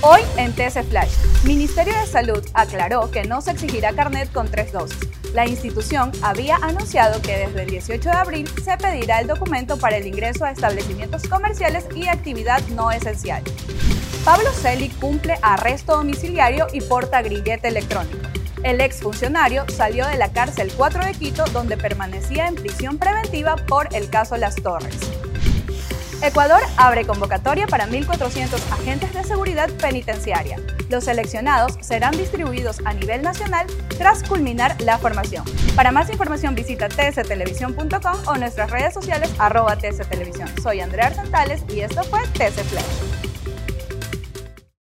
Hoy en TC Flash, Ministerio de Salud aclaró que no se exigirá carnet con tres dosis. La institución había anunciado que desde el 18 de abril se pedirá el documento para el ingreso a establecimientos comerciales y actividad no esencial. Pablo Celi cumple arresto domiciliario y porta grillete electrónico. El exfuncionario salió de la cárcel 4 de Quito, donde permanecía en prisión preventiva por el caso Las Torres. Ecuador abre convocatoria para 1.400 agentes de seguridad penitenciaria. Los seleccionados serán distribuidos a nivel nacional tras culminar la formación. Para más información visita tstelevisión.com o nuestras redes sociales arroba tstelevisión. Soy Andrea Arsentales y esto fue TC Flash.